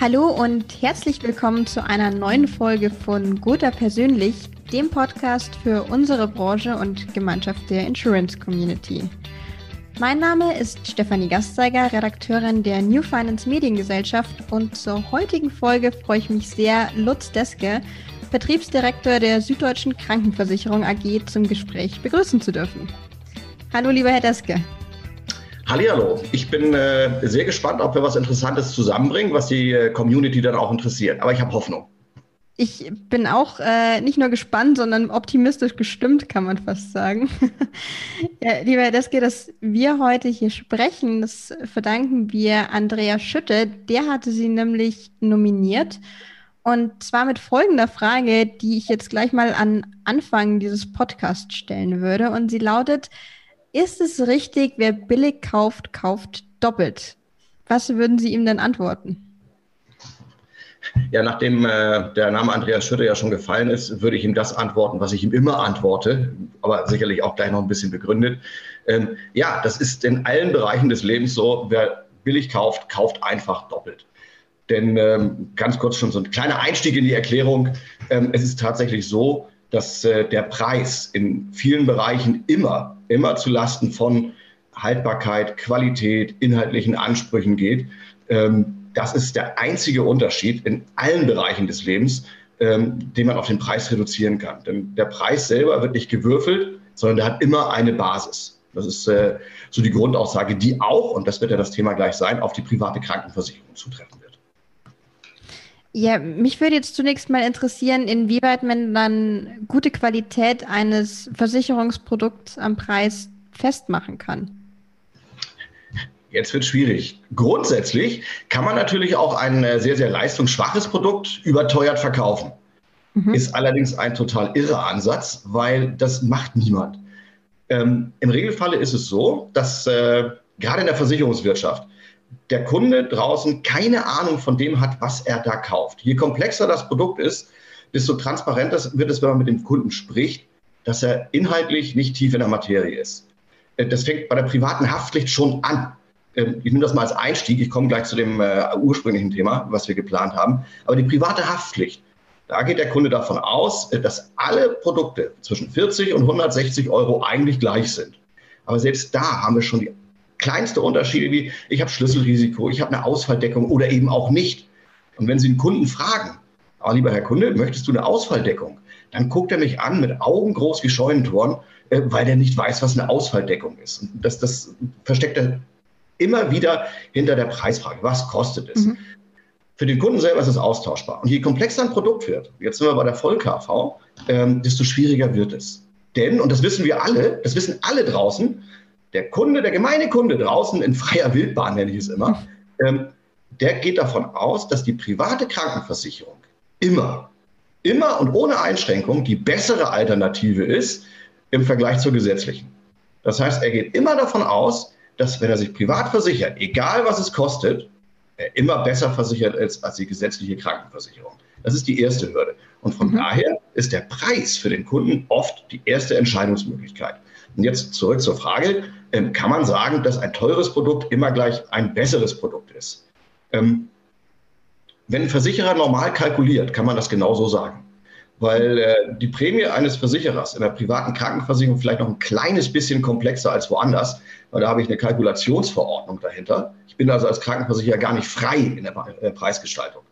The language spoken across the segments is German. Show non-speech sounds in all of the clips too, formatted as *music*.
Hallo und herzlich willkommen zu einer neuen Folge von Gotha Persönlich, dem Podcast für unsere Branche und Gemeinschaft der Insurance Community. Mein Name ist Stefanie Gastzeiger, Redakteurin der New Finance Mediengesellschaft und zur heutigen Folge freue ich mich sehr, Lutz Deske, Vertriebsdirektor der Süddeutschen Krankenversicherung AG, zum Gespräch begrüßen zu dürfen. Hallo, lieber Herr Deske. Hallihallo, ich bin äh, sehr gespannt, ob wir was Interessantes zusammenbringen, was die äh, Community dann auch interessiert. Aber ich habe Hoffnung. Ich bin auch äh, nicht nur gespannt, sondern optimistisch gestimmt, kann man fast sagen. *laughs* ja, lieber Herr Deske, dass wir heute hier sprechen, das verdanken wir Andrea Schütte. Der hatte sie nämlich nominiert. Und zwar mit folgender Frage, die ich jetzt gleich mal an Anfang dieses Podcasts stellen würde. Und sie lautet, ist es richtig, wer billig kauft, kauft doppelt? Was würden Sie ihm denn antworten? Ja, nachdem äh, der Name Andreas Schütte ja schon gefallen ist, würde ich ihm das antworten, was ich ihm immer antworte, aber sicherlich auch gleich noch ein bisschen begründet. Ähm, ja, das ist in allen Bereichen des Lebens so. Wer billig kauft, kauft einfach doppelt. Denn ähm, ganz kurz schon so ein kleiner Einstieg in die Erklärung. Ähm, es ist tatsächlich so, dass äh, der Preis in vielen Bereichen immer, immer zu Lasten von Haltbarkeit, Qualität, inhaltlichen Ansprüchen geht. Ähm, das ist der einzige Unterschied in allen Bereichen des Lebens, ähm, den man auf den Preis reduzieren kann. Denn der Preis selber wird nicht gewürfelt, sondern der hat immer eine Basis. Das ist äh, so die Grundaussage, die auch, und das wird ja das Thema gleich sein, auf die private Krankenversicherung zutreffen wird. Ja, mich würde jetzt zunächst mal interessieren, inwieweit man dann gute Qualität eines Versicherungsprodukts am Preis festmachen kann. Jetzt wird schwierig. Grundsätzlich kann man natürlich auch ein äh, sehr, sehr leistungsschwaches Produkt überteuert verkaufen. Mhm. Ist allerdings ein total irrer Ansatz, weil das macht niemand. Ähm, Im Regelfalle ist es so, dass äh, gerade in der Versicherungswirtschaft der Kunde draußen keine Ahnung von dem hat, was er da kauft. Je komplexer das Produkt ist, desto transparenter wird es, wenn man mit dem Kunden spricht, dass er inhaltlich nicht tief in der Materie ist. Äh, das fängt bei der privaten Haftpflicht schon an. Ähm, ich nehme das mal als Einstieg. Ich komme gleich zu dem äh, ursprünglichen Thema, was wir geplant haben. Aber die private Haftpflicht, da geht der Kunde davon aus, äh, dass alle Produkte zwischen 40 und 160 Euro eigentlich gleich sind. Aber selbst da haben wir schon die kleinste Unterschiede wie, ich habe Schlüsselrisiko, ich habe eine Ausfalldeckung oder eben auch nicht. Und wenn Sie einen Kunden fragen, aber lieber Herr Kunde, möchtest du eine Ausfalldeckung? Dann guckt er mich an mit Augen groß wie Scheunentoren, äh, weil er nicht weiß, was eine Ausfalldeckung ist. Und das, das versteckt er immer wieder hinter der Preisfrage. Was kostet es? Mhm. Für den Kunden selber ist es austauschbar. Und je komplexer ein Produkt wird, jetzt sind wir bei der Voll-KV, ähm, desto schwieriger wird es. Denn, und das wissen wir alle, das wissen alle draußen, der Kunde, der gemeine Kunde draußen in freier Wildbahn, nenne ich es immer, ähm, der geht davon aus, dass die private Krankenversicherung immer, immer und ohne Einschränkung die bessere Alternative ist im Vergleich zur gesetzlichen. Das heißt, er geht immer davon aus, dass wenn er sich privat versichert, egal was es kostet, er immer besser versichert ist als die gesetzliche Krankenversicherung. Das ist die erste Hürde. Und von mhm. daher ist der Preis für den Kunden oft die erste Entscheidungsmöglichkeit. Und jetzt zurück zur Frage, ähm, kann man sagen, dass ein teures Produkt immer gleich ein besseres Produkt ist? Ähm, wenn ein Versicherer normal kalkuliert, kann man das genauso sagen. Weil äh, die Prämie eines Versicherers in der privaten Krankenversicherung vielleicht noch ein kleines bisschen komplexer als woanders, weil da habe ich eine Kalkulationsverordnung dahinter. Ich bin also als Krankenversicherer gar nicht frei in der, in der Preisgestaltung.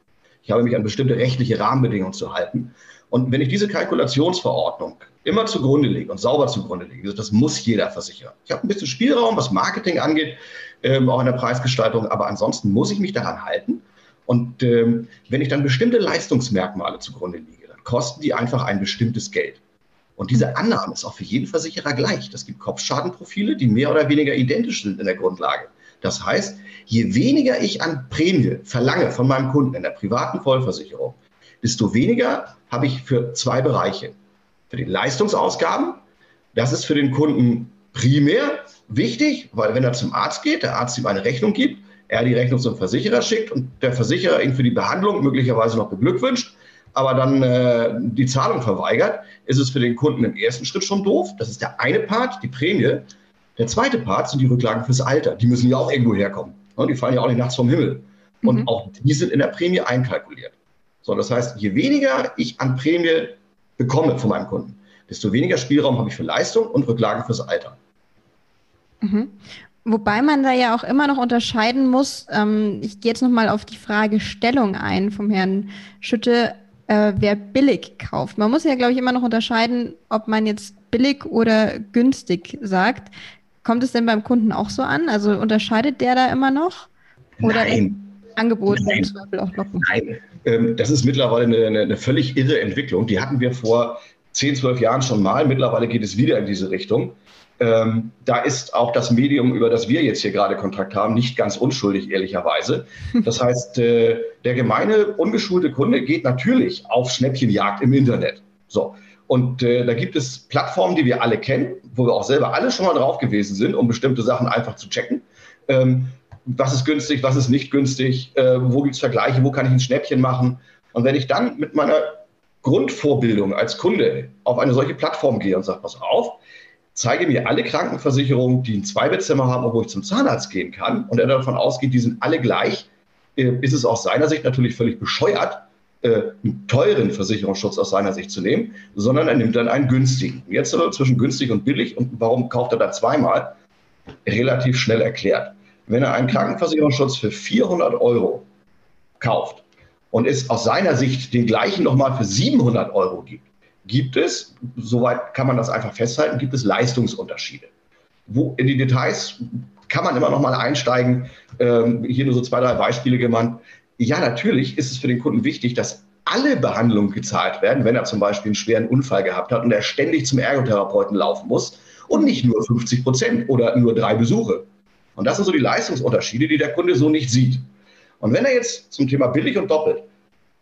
Ich habe mich an bestimmte rechtliche Rahmenbedingungen zu halten. Und wenn ich diese Kalkulationsverordnung immer zugrunde lege und sauber zugrunde lege, das muss jeder Versicherer. Ich habe ein bisschen Spielraum, was Marketing angeht, ähm, auch in der Preisgestaltung, aber ansonsten muss ich mich daran halten. Und ähm, wenn ich dann bestimmte Leistungsmerkmale zugrunde lege, dann kosten die einfach ein bestimmtes Geld. Und diese Annahme ist auch für jeden Versicherer gleich. Das gibt Kopfschadenprofile, die mehr oder weniger identisch sind in der Grundlage. Das heißt, je weniger ich an Prämie verlange von meinem Kunden in der privaten Vollversicherung, desto weniger habe ich für zwei Bereiche. Für die Leistungsausgaben, das ist für den Kunden primär wichtig, weil wenn er zum Arzt geht, der Arzt ihm eine Rechnung gibt, er die Rechnung zum Versicherer schickt und der Versicherer ihn für die Behandlung möglicherweise noch beglückwünscht, aber dann äh, die Zahlung verweigert, ist es für den Kunden im ersten Schritt schon doof. Das ist der eine Part, die Prämie. Der zweite Part sind die Rücklagen fürs Alter. Die müssen ja auch irgendwo herkommen. Die fallen ja auch nicht nachts vom Himmel. Und mhm. auch die sind in der Prämie einkalkuliert. So, das heißt, je weniger ich an Prämie bekomme von meinem Kunden, desto weniger Spielraum habe ich für Leistung und Rücklagen fürs Alter. Mhm. Wobei man da ja auch immer noch unterscheiden muss, ähm, ich gehe jetzt nochmal auf die Fragestellung ein vom Herrn Schütte, äh, wer billig kauft. Man muss ja, glaube ich, immer noch unterscheiden, ob man jetzt billig oder günstig sagt. Kommt es denn beim Kunden auch so an? Also unterscheidet der da immer noch? Oder Nein. Angebot Nein. im Zweifel auch locken? Nein, ähm, das ist mittlerweile eine, eine, eine völlig irre Entwicklung. Die hatten wir vor 10, 12 Jahren schon mal. Mittlerweile geht es wieder in diese Richtung. Ähm, da ist auch das Medium, über das wir jetzt hier gerade Kontakt haben, nicht ganz unschuldig, ehrlicherweise. *laughs* Das heißt, äh, der gemeine, ungeschulte Kunde geht natürlich auf Schnäppchenjagd im Internet. So. Und äh, da gibt es Plattformen, die wir alle kennen, wo wir auch selber alle schon mal drauf gewesen sind, um bestimmte Sachen einfach zu checken. Ähm, was ist günstig, was ist nicht günstig, äh, wo gibt es Vergleiche, wo kann ich ein Schnäppchen machen. Und wenn ich dann mit meiner Grundvorbildung als Kunde auf eine solche Plattform gehe und sage, pass auf, zeige mir alle Krankenversicherungen, die ein Zweibettzimmer haben, wo ich zum Zahnarzt gehen kann, und er davon ausgeht, die sind alle gleich, äh, ist es aus seiner Sicht natürlich völlig bescheuert, äh, einen teuren Versicherungsschutz aus seiner Sicht zu nehmen, sondern er nimmt dann einen günstigen. Jetzt aber zwischen günstig und billig und warum kauft er da zweimal? Relativ schnell erklärt. Wenn er einen Krankenversicherungsschutz für 400 Euro kauft und es aus seiner Sicht den gleichen nochmal für 700 Euro gibt, gibt es, soweit kann man das einfach festhalten, gibt es Leistungsunterschiede. Wo in die Details kann man immer noch mal einsteigen. Ähm, hier nur so zwei, drei Beispiele genannt. Ja, natürlich ist es für den Kunden wichtig, dass alle Behandlungen gezahlt werden, wenn er zum Beispiel einen schweren Unfall gehabt hat und er ständig zum Ergotherapeuten laufen muss und nicht nur 50 Prozent oder nur drei Besuche. Und das sind so die Leistungsunterschiede, die der Kunde so nicht sieht. Und wenn er jetzt zum Thema billig und doppelt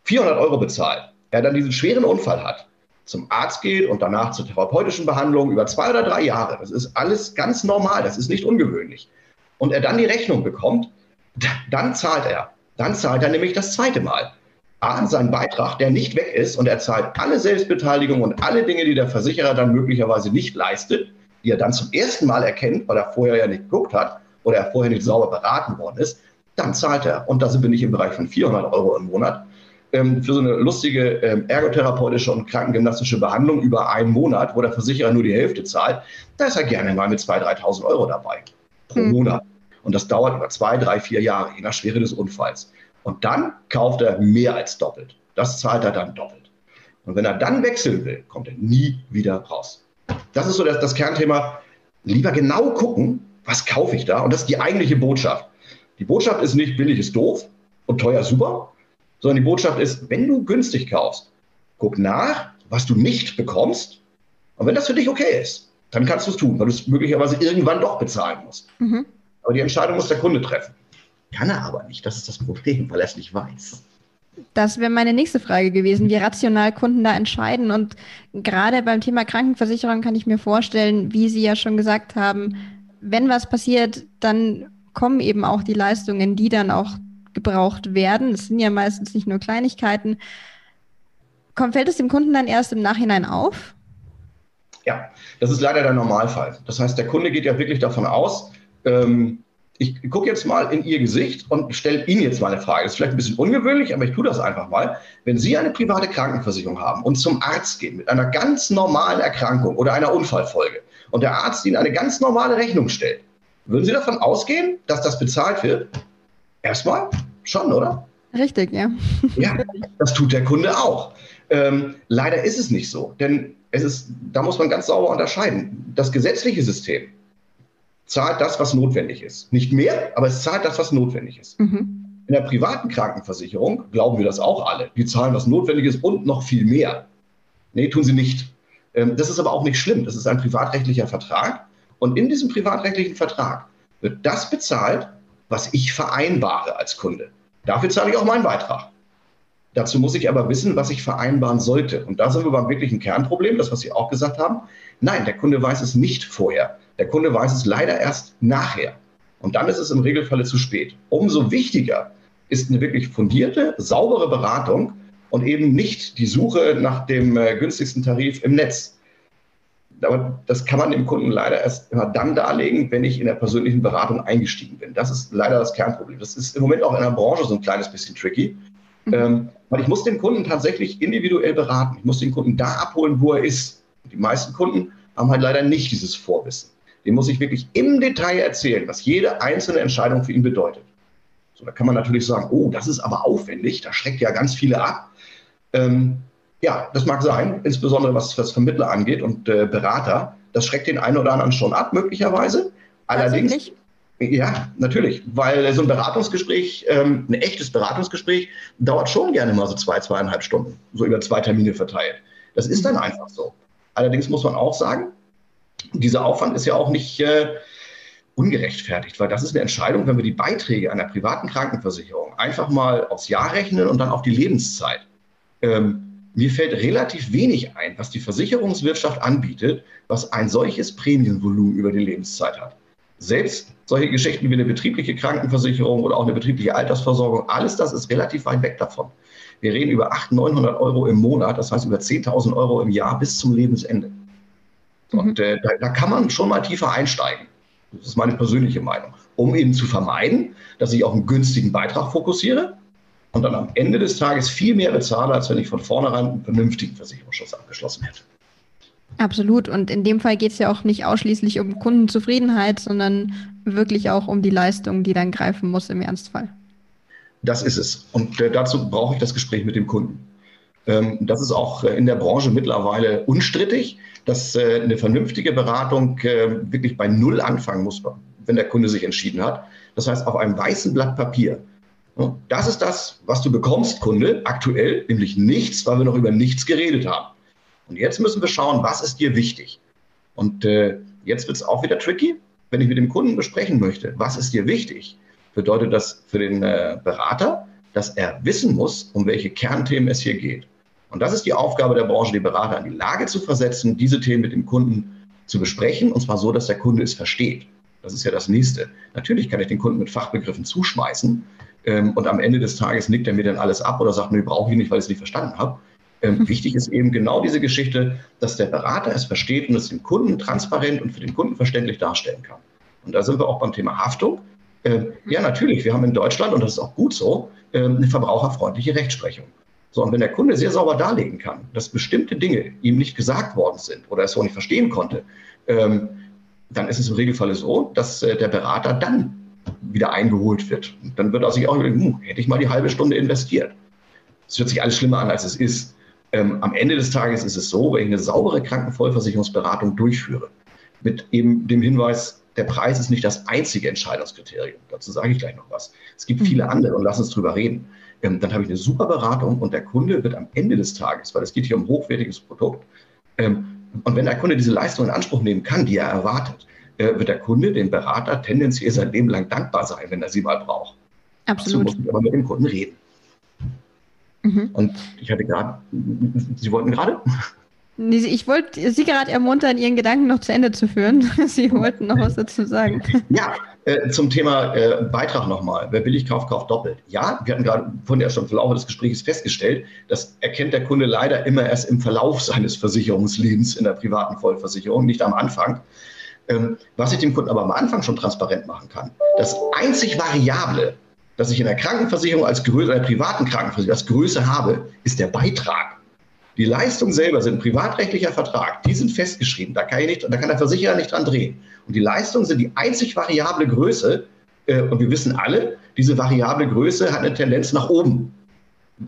400 Euro bezahlt, er dann diesen schweren Unfall hat, zum Arzt geht und danach zur therapeutischen Behandlung über zwei oder drei Jahre. Das ist alles ganz normal, das ist nicht ungewöhnlich. Und er dann die Rechnung bekommt, dann zahlt er. Dann zahlt er nämlich das zweite Mal. A, seinen Beitrag, der nicht weg ist und er zahlt alle Selbstbeteiligung und alle Dinge, die der Versicherer dann möglicherweise nicht leistet, die er dann zum ersten Mal erkennt, weil er vorher ja nicht geguckt hat oder er vorher nicht sauber beraten worden ist, dann zahlt er. Und da sind wir nicht im Bereich von 400 Euro im Monat, ähm, für so eine lustige ähm, ergotherapeutische und krankengymnastische Behandlung über einen Monat, wo der Versicherer nur die Hälfte zahlt, da ist er gerne mal mit 2.000, 3.000 Euro dabei pro mhm. Monat. Und das dauert über zwei, drei, vier Jahre, je nach Schwere des Unfalls. Und dann kauft er mehr als doppelt. Das zahlt er dann doppelt. Und wenn er dann wechseln will, kommt er nie wieder raus. Das ist so das, das Kernthema. Lieber genau gucken, was kaufe ich da? Und das ist die eigentliche Botschaft. Die Botschaft ist nicht billig ist doof und teuer super, sondern die Botschaft ist, wenn du günstig kaufst, guck nach, was du nicht bekommst. Und wenn das für dich okay ist, dann kannst du es tun, weil du es möglicherweise irgendwann doch bezahlen musst. Mhm. Aber die Entscheidung muss der Kunde treffen. Kann er aber nicht. Das ist das Problem, weil er es nicht weiß. Das wäre meine nächste Frage gewesen, wie rational Kunden da entscheiden. Und gerade beim Thema Krankenversicherung kann ich mir vorstellen, wie Sie ja schon gesagt haben, wenn was passiert, dann kommen eben auch die Leistungen, die dann auch gebraucht werden. Es sind ja meistens nicht nur Kleinigkeiten. Kommt, fällt es dem Kunden dann erst im Nachhinein auf? Ja, das ist leider der Normalfall. Das heißt, der Kunde geht ja wirklich davon aus, ähm, ich gucke jetzt mal in Ihr Gesicht und stelle Ihnen jetzt mal eine Frage. Das ist vielleicht ein bisschen ungewöhnlich, aber ich tue das einfach mal. Wenn Sie eine private Krankenversicherung haben und zum Arzt gehen mit einer ganz normalen Erkrankung oder einer Unfallfolge und der Arzt Ihnen eine ganz normale Rechnung stellt, würden Sie davon ausgehen, dass das bezahlt wird? Erstmal schon, oder? Richtig, ja. Ja, das tut der Kunde auch. Ähm, leider ist es nicht so, denn es ist, da muss man ganz sauber unterscheiden. Das gesetzliche System zahlt das, was notwendig ist. Nicht mehr, aber es zahlt das, was notwendig ist. Mhm. In der privaten Krankenversicherung glauben wir das auch alle. Die zahlen, was notwendig ist und noch viel mehr. Nee, tun sie nicht. Ähm, das ist aber auch nicht schlimm. Das ist ein privatrechtlicher Vertrag. Und in diesem privatrechtlichen Vertrag wird das bezahlt, was ich vereinbare als Kunde. Dafür zahle ich auch meinen Beitrag. Dazu muss ich aber wissen, was ich vereinbaren sollte. Und da sind wir beim wirklichen Kernproblem, das, was Sie auch gesagt haben. Nein, der Kunde weiß es nicht vorher. Der Kunde weiß es leider erst nachher. Und dann ist es im Regelfall zu spät. Umso wichtiger ist eine wirklich fundierte, saubere Beratung und eben nicht die Suche nach dem äh, günstigsten Tarif im Netz. aber das kann man dem Kunden leider erst immer dann darlegen, wenn ich in der persönlichen Beratung eingestiegen bin. Das ist leider das Kernproblem. Das ist im Moment auch in der Branche so ein kleines bisschen tricky. Mhm. Ähm, weil ich muss den Kunden tatsächlich individuell beraten. Ich muss den Kunden da abholen, wo er ist. Die meisten Kunden haben halt leider nicht dieses Vorwissen. Dem muss ich wirklich im Detail erzählen, was jede einzelne Entscheidung für ihn bedeutet. So, da kann man natürlich sagen, oh, das ist aber aufwendig, da schreckt ja ganz viele ab. Ähm, ja, das mag sein, insbesondere was, was Vermittler angeht und äh, Berater. Das schreckt den einen oder anderen schon ab, möglicherweise. Allerdings. Ja, natürlich, weil so ein Beratungsgespräch, ähm, ein echtes Beratungsgespräch, dauert schon gerne mal so zwei, zweieinhalb Stunden, so über zwei Termine verteilt. Das ist dann mhm. einfach so. Allerdings muss man auch sagen, dieser Aufwand ist ja auch nicht äh, ungerechtfertigt, weil das ist eine Entscheidung, wenn wir die Beiträge einer privaten Krankenversicherung einfach mal aufs Jahr rechnen und dann auf die Lebenszeit. Ähm, mir fällt relativ wenig ein, was die Versicherungswirtschaft anbietet, was ein solches Prämienvolumen über die Lebenszeit hat. Selbst solche Geschichten wie eine betriebliche Krankenversicherung oder auch eine betriebliche Altersversorgung, alles das ist relativ weit weg davon. Wir reden über 800, 900 Euro im Monat, das heißt über 10.000 Euro im Jahr bis zum Lebensende. Und mhm. äh, da, da kann man schon mal tiefer einsteigen. Das ist meine persönliche Meinung. Um eben zu vermeiden, dass ich auf einen günstigen Beitrag fokussiere und dann am Ende des Tages viel mehr bezahle, als wenn ich von vornherein einen vernünftigen Versicherungsschutz abgeschlossen hätte. Absolut. Und in dem Fall geht es ja auch nicht ausschließlich um Kundenzufriedenheit, sondern wirklich auch um die Leistung, die dann greifen muss im Ernstfall. Das ist es. Und äh, dazu brauche ich das Gespräch mit dem Kunden. Ähm, das ist auch äh, in der Branche mittlerweile unstrittig, dass äh, eine vernünftige Beratung wirklich bei Null anfangen muss, wenn der Kunde sich entschieden hat. Das heißt, auf einem weißen Blatt Papier. Das ist das, was du bekommst, Kunde, aktuell, nämlich nichts, weil wir noch über nichts geredet haben. Und jetzt müssen wir schauen, was ist dir wichtig? Und äh, jetzt wird es auch wieder tricky, wenn ich mit dem Kunden besprechen möchte, was ist dir wichtig, bedeutet das für den äh, Berater, dass er wissen muss, um welche Kernthemen es hier geht. Und das ist die Aufgabe der Branche, die Berater in die Lage zu versetzen, diese Themen mit dem Kunden zu besprechen, und zwar so, dass der Kunde es versteht. Das ist ja das Nächste. Natürlich kann ich den Kunden mit Fachbegriffen zuschmeißen ähm, und am Ende des Tages nickt er mir dann alles ab oder sagt, nee, brauche ich nicht, weil ich es nicht verstanden habe. Ähm, *laughs* wichtig ist eben genau diese Geschichte, dass der Berater es versteht und es dem Kunden transparent und für den Kunden verständlich darstellen kann. Und da sind wir auch beim Thema Haftung. Ähm, ja, natürlich, wir haben in Deutschland, und das ist auch gut so, ähm, eine verbraucherfreundliche Rechtsprechung. So, und wenn der Kunde sehr sauber darlegen kann, dass bestimmte Dinge ihm nicht gesagt worden sind oder er es auch nicht verstehen konnte, ähm, dann ist es im Regelfall so, dass äh, der Berater dann wieder eingeholt wird. Und dann wird er sich auch hm, hätte ich mal die halbe Stunde investiert. Es hört sich alles schlimmer an, als es ist. Ähm, am Ende des Tages ist es so, wenn ich eine saubere Krankenvollversicherungsberatung durchführe, mit eben dem Hinweis, der Preis ist nicht das einzige Entscheidungskriterium. Dazu sage ich gleich noch was. Es gibt viele mhm. andere und lass uns drüber reden. Ähm, dann habe ich eine super Beratung und der Kunde wird am Ende des Tages, weil es geht hier um hochwertiges Produkt, ähm, und wenn der Kunde diese Leistung in Anspruch nehmen kann, die er erwartet, wird der Kunde dem Berater tendenziell sein Leben lang dankbar sein, wenn er sie mal braucht. Absolut. Dazu muss ich aber mit dem Kunden reden. Mhm. Und ich hatte gerade, Sie wollten gerade? Ich wollte Sie gerade ermuntern, Ihren Gedanken noch zu Ende zu führen. *laughs* Sie wollten noch was dazu sagen. Ja, äh, zum Thema äh, Beitrag nochmal. Wer billig kauft, kauft doppelt. Ja, wir hatten gerade vorhin ja schon im Verlauf des Gesprächs festgestellt, das erkennt der Kunde leider immer erst im Verlauf seines Versicherungslebens in der privaten Vollversicherung, nicht am Anfang. Ähm, was ich dem Kunden aber am Anfang schon transparent machen kann, das einzig Variable, dass ich in der Krankenversicherung als Größe, der privaten Krankenversicherung als Größe habe, ist der Beitrag. Die Leistungen selber sind ein privatrechtlicher Vertrag, die sind festgeschrieben, da kann, ich nicht, da kann der Versicherer nicht dran drehen. Und die Leistungen sind die einzig variable Größe, äh, und wir wissen alle, diese variable Größe hat eine Tendenz nach oben.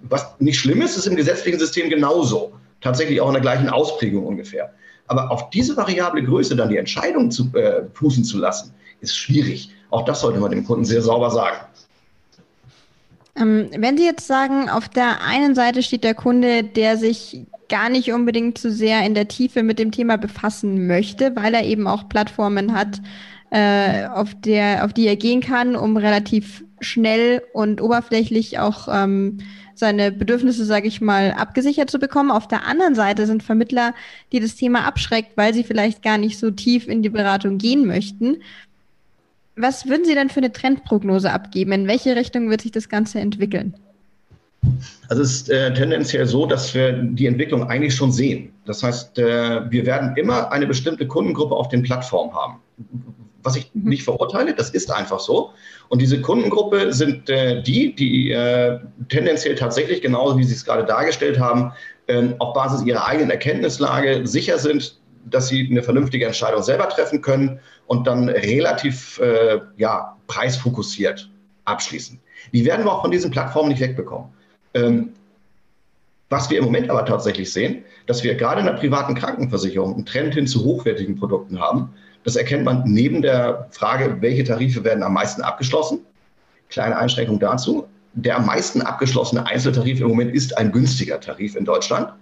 Was nicht schlimm ist, ist im gesetzlichen System genauso. Tatsächlich auch in der gleichen Ausprägung ungefähr. Aber auf diese variable Größe dann die Entscheidung zu äh, fußen zu lassen, ist schwierig. Auch das sollte man dem Kunden sehr sauber sagen. Ähm, wenn Sie jetzt sagen, auf der einen Seite steht der Kunde, der sich gar nicht unbedingt zu sehr in der Tiefe mit dem Thema befassen möchte, weil er eben auch Plattformen hat, äh, auf, der, auf die er gehen kann, um relativ schnell und oberflächlich auch ähm, seine Bedürfnisse, sage ich mal, abgesichert zu bekommen. Auf der anderen Seite sind Vermittler, die das Thema abschreckt, weil sie vielleicht gar nicht so tief in die Beratung gehen möchten. Was würden Sie denn für eine Trendprognose abgeben? In welche Richtung wird sich das Ganze entwickeln? Also es ist äh, tendenziell so, dass wir die Entwicklung eigentlich schon sehen. Das heißt, äh, wir werden immer eine bestimmte Kundengruppe auf den Plattformen haben. Was ich mhm. nicht verurteile, das ist einfach so. Und diese Kundengruppe sind äh, die, die äh, tendenziell tatsächlich, genauso wie Sie es gerade dargestellt haben, ähm, auf Basis ihrer eigenen Erkenntnislage sicher sind, dass sie eine vernünftige Entscheidung selber treffen können und dann relativ äh, ja, preisfokussiert abschließen. Die werden wir auch von diesen Plattformen nicht wegbekommen. Ähm, was wir im Moment aber tatsächlich sehen, dass wir gerade in der privaten Krankenversicherung einen Trend hin zu hochwertigen Produkten haben. Das erkennt man neben der Frage, welche Tarife werden am meisten abgeschlossen. Kleine Einschränkung dazu. Der am meisten abgeschlossene Einzeltarif im Moment ist ein günstiger Tarif in Deutschland,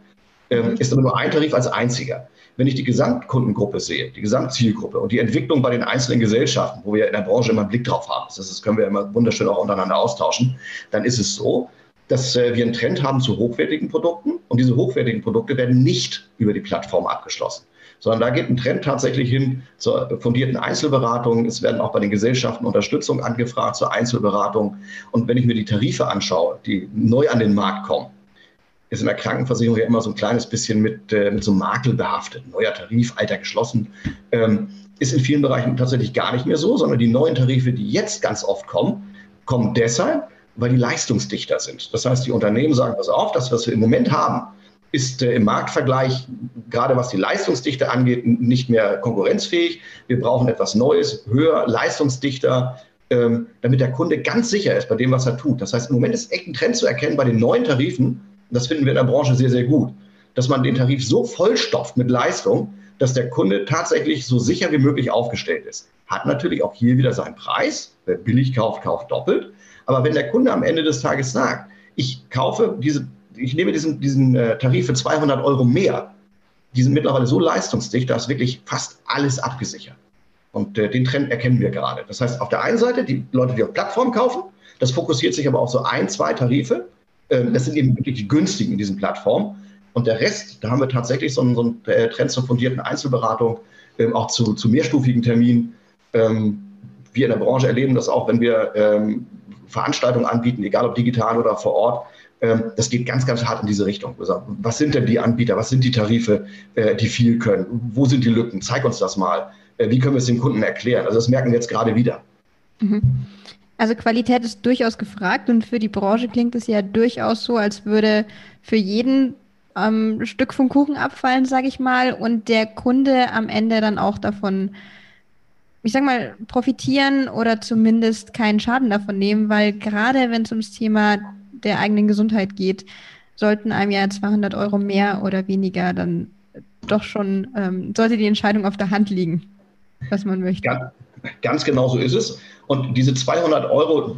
ähm, ist aber nur ein Tarif als einziger. Wenn ich die Gesamtkundengruppe sehe, die Gesamtzielgruppe und die Entwicklung bei den einzelnen Gesellschaften, wo wir in der Branche immer einen Blick drauf haben, das, das können wir immer wunderschön auch untereinander austauschen, dann ist es so, dass äh, wir einen Trend haben zu hochwertigen Produkten und diese hochwertigen Produkte werden nicht über die Plattform abgeschlossen, sondern da geht ein Trend tatsächlich hin zur fundierten Einzelberatung. Es werden auch bei den Gesellschaften Unterstützung angefragt zur Einzelberatung. Und wenn ich mir die Tarife anschaue, die neu an den Markt kommen, ist in der Krankenversicherung ja immer so ein kleines bisschen mit, äh, mit so Makel behaftet. Neuer Tarif, alter geschlossen. Ähm, ist in vielen Bereichen tatsächlich gar nicht mehr so, sondern die neuen Tarife, die jetzt ganz oft kommen, kommen deshalb, weil die leistungsdichter sind. Das heißt, die Unternehmen sagen, pass auf, das, was wir im Moment haben, ist äh, im Marktvergleich, gerade was die Leistungsdichte angeht, nicht mehr konkurrenzfähig. Wir brauchen etwas Neues, höher, leistungsdichter, ähm, damit der Kunde ganz sicher ist bei dem, was er tut. Das heißt, im Moment ist echt ein Trend zu erkennen bei den neuen Tarifen, das finden wir in der Branche sehr, sehr gut, dass man den Tarif so vollstofft mit Leistung, dass der Kunde tatsächlich so sicher wie möglich aufgestellt ist. Hat natürlich auch hier wieder seinen Preis. Wer billig kauft, kauft doppelt. Aber wenn der Kunde am Ende des Tages sagt, ich kaufe diese, ich nehme diesen, diesen äh, Tarif für 200 Euro mehr, die sind mittlerweile so leistungsdicht, da ist wirklich fast alles abgesichert. Und äh, den Trend erkennen wir gerade. Das heißt, auf der einen Seite die Leute, die auf Plattformen kaufen, das fokussiert sich aber auf so ein, zwei Tarife. Ähm, das sind eben wirklich die günstigen in diesen Plattformen. Und der Rest, da haben wir tatsächlich so einen, so einen äh, Trend zur fundierten Einzelberatung, ähm, auch zu, zu mehrstufigen Terminen. Ähm, wir in der Branche erleben das auch, wenn wir ähm, Veranstaltungen anbieten, egal ob digital oder vor Ort. Ähm, das geht ganz, ganz hart in diese Richtung. Was sind denn die Anbieter? Was sind die Tarife, äh, die viel können? Wo sind die Lücken? Zeig uns das mal. Äh, wie können wir es den Kunden erklären? Also das merken wir jetzt gerade wieder. Mhm. Also Qualität ist durchaus gefragt und für die Branche klingt es ja durchaus so, als würde für jeden ähm, Stück vom Kuchen abfallen, sage ich mal, und der Kunde am Ende dann auch davon ich sag mal, profitieren oder zumindest keinen Schaden davon nehmen, weil gerade wenn es ums Thema der eigenen Gesundheit geht, sollten einem ja 200 Euro mehr oder weniger dann doch schon, ähm, sollte die Entscheidung auf der Hand liegen, was man möchte. Ganz, ganz genau so ist es. Und diese 200 Euro,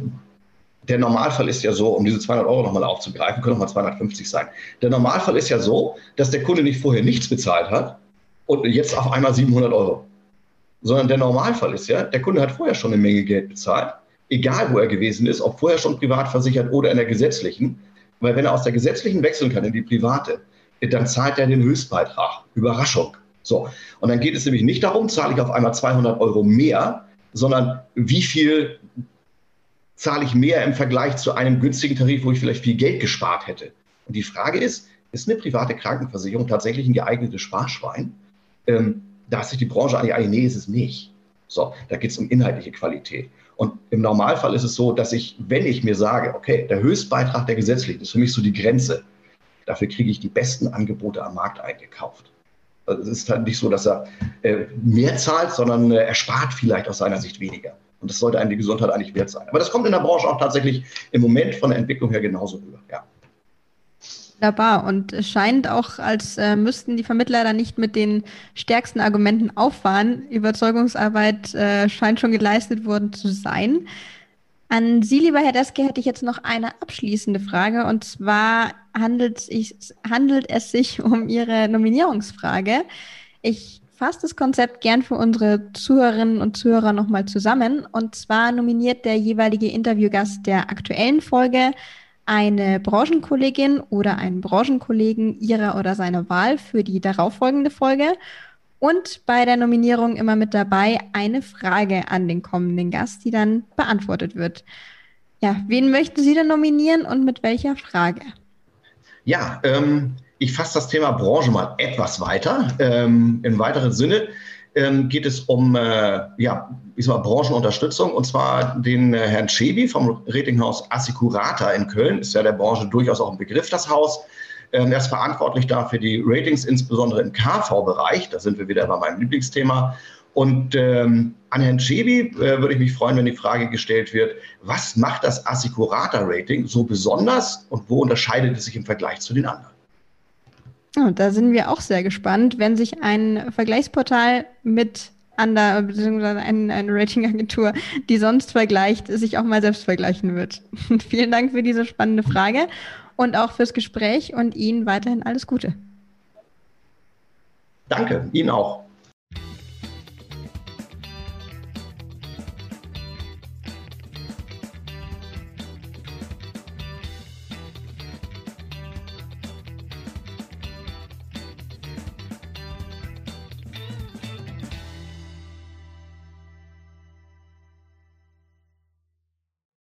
der Normalfall ist ja so, um diese 200 Euro nochmal aufzugreifen, können nochmal 250 sein. Der Normalfall ist ja so, dass der Kunde nicht vorher nichts bezahlt hat und jetzt auf einmal 700 Euro sondern der Normalfall ist ja, der Kunde hat vorher schon eine Menge Geld bezahlt, egal wo er gewesen ist, ob vorher schon privat versichert oder in der gesetzlichen, weil wenn er aus der gesetzlichen wechseln kann in die private, dann zahlt er den Höchstbeitrag. Überraschung. So. Und dann geht es nämlich nicht darum, zahle ich auf einmal 200 Euro mehr, sondern wie viel zahle ich mehr im Vergleich zu einem günstigen Tarif, wo ich vielleicht viel Geld gespart hätte. Und die Frage ist, ist eine private Krankenversicherung tatsächlich ein geeignetes Sparschwein? Ähm, da hat sich die Branche eigentlich, nee, ist es nicht. So, da geht es um inhaltliche Qualität. Und im Normalfall ist es so, dass ich, wenn ich mir sage, okay, der Höchstbeitrag der gesetzlichen ist für mich so die Grenze, dafür kriege ich die besten Angebote am Markt eingekauft. Also es ist halt nicht so, dass er äh, mehr zahlt, sondern äh, er spart vielleicht aus seiner Sicht weniger. Und das sollte einem die Gesundheit eigentlich wert sein. Aber das kommt in der Branche auch tatsächlich im Moment von der Entwicklung her genauso rüber. Ja. Wunderbar. Und es scheint auch, als äh, müssten die Vermittler da nicht mit den stärksten Argumenten auffahren. Überzeugungsarbeit äh, scheint schon geleistet worden zu sein. An Sie, lieber Herr Deske, hätte ich jetzt noch eine abschließende Frage. Und zwar handelt, ich, handelt es sich *laughs* um Ihre Nominierungsfrage. Ich fasse das Konzept gern für unsere Zuhörerinnen und Zuhörer nochmal zusammen. Und zwar nominiert der jeweilige Interviewgast der aktuellen Folge eine Branchenkollegin oder einen Branchenkollegen ihrer oder seiner Wahl für die darauffolgende Folge und bei der Nominierung immer mit dabei eine Frage an den kommenden Gast, die dann beantwortet wird. Ja, wen möchten Sie denn nominieren und mit welcher Frage? Ja, ähm, ich fasse das Thema Branche mal etwas weiter. Ähm, Im weiteren Sinne ähm, geht es um äh, ja, ich mal, Branchenunterstützung und zwar den äh, Herrn Schebi vom Ratinghaus Assicurata in Köln. Ist ja der Branche durchaus auch ein Begriff, das Haus. Ähm, er ist verantwortlich dafür die Ratings, insbesondere im KV-Bereich. Da sind wir wieder bei meinem Lieblingsthema. Und ähm, an Herrn Schebi äh, würde ich mich freuen, wenn die Frage gestellt wird, was macht das Assicurata-Rating so besonders und wo unterscheidet es sich im Vergleich zu den anderen? Oh, da sind wir auch sehr gespannt, wenn sich ein Vergleichsportal mit ander, beziehungsweise eine, eine Ratingagentur, die sonst vergleicht, sich auch mal selbst vergleichen wird. *laughs* Vielen Dank für diese spannende Frage und auch fürs Gespräch und Ihnen weiterhin alles Gute. Danke, Ihnen auch.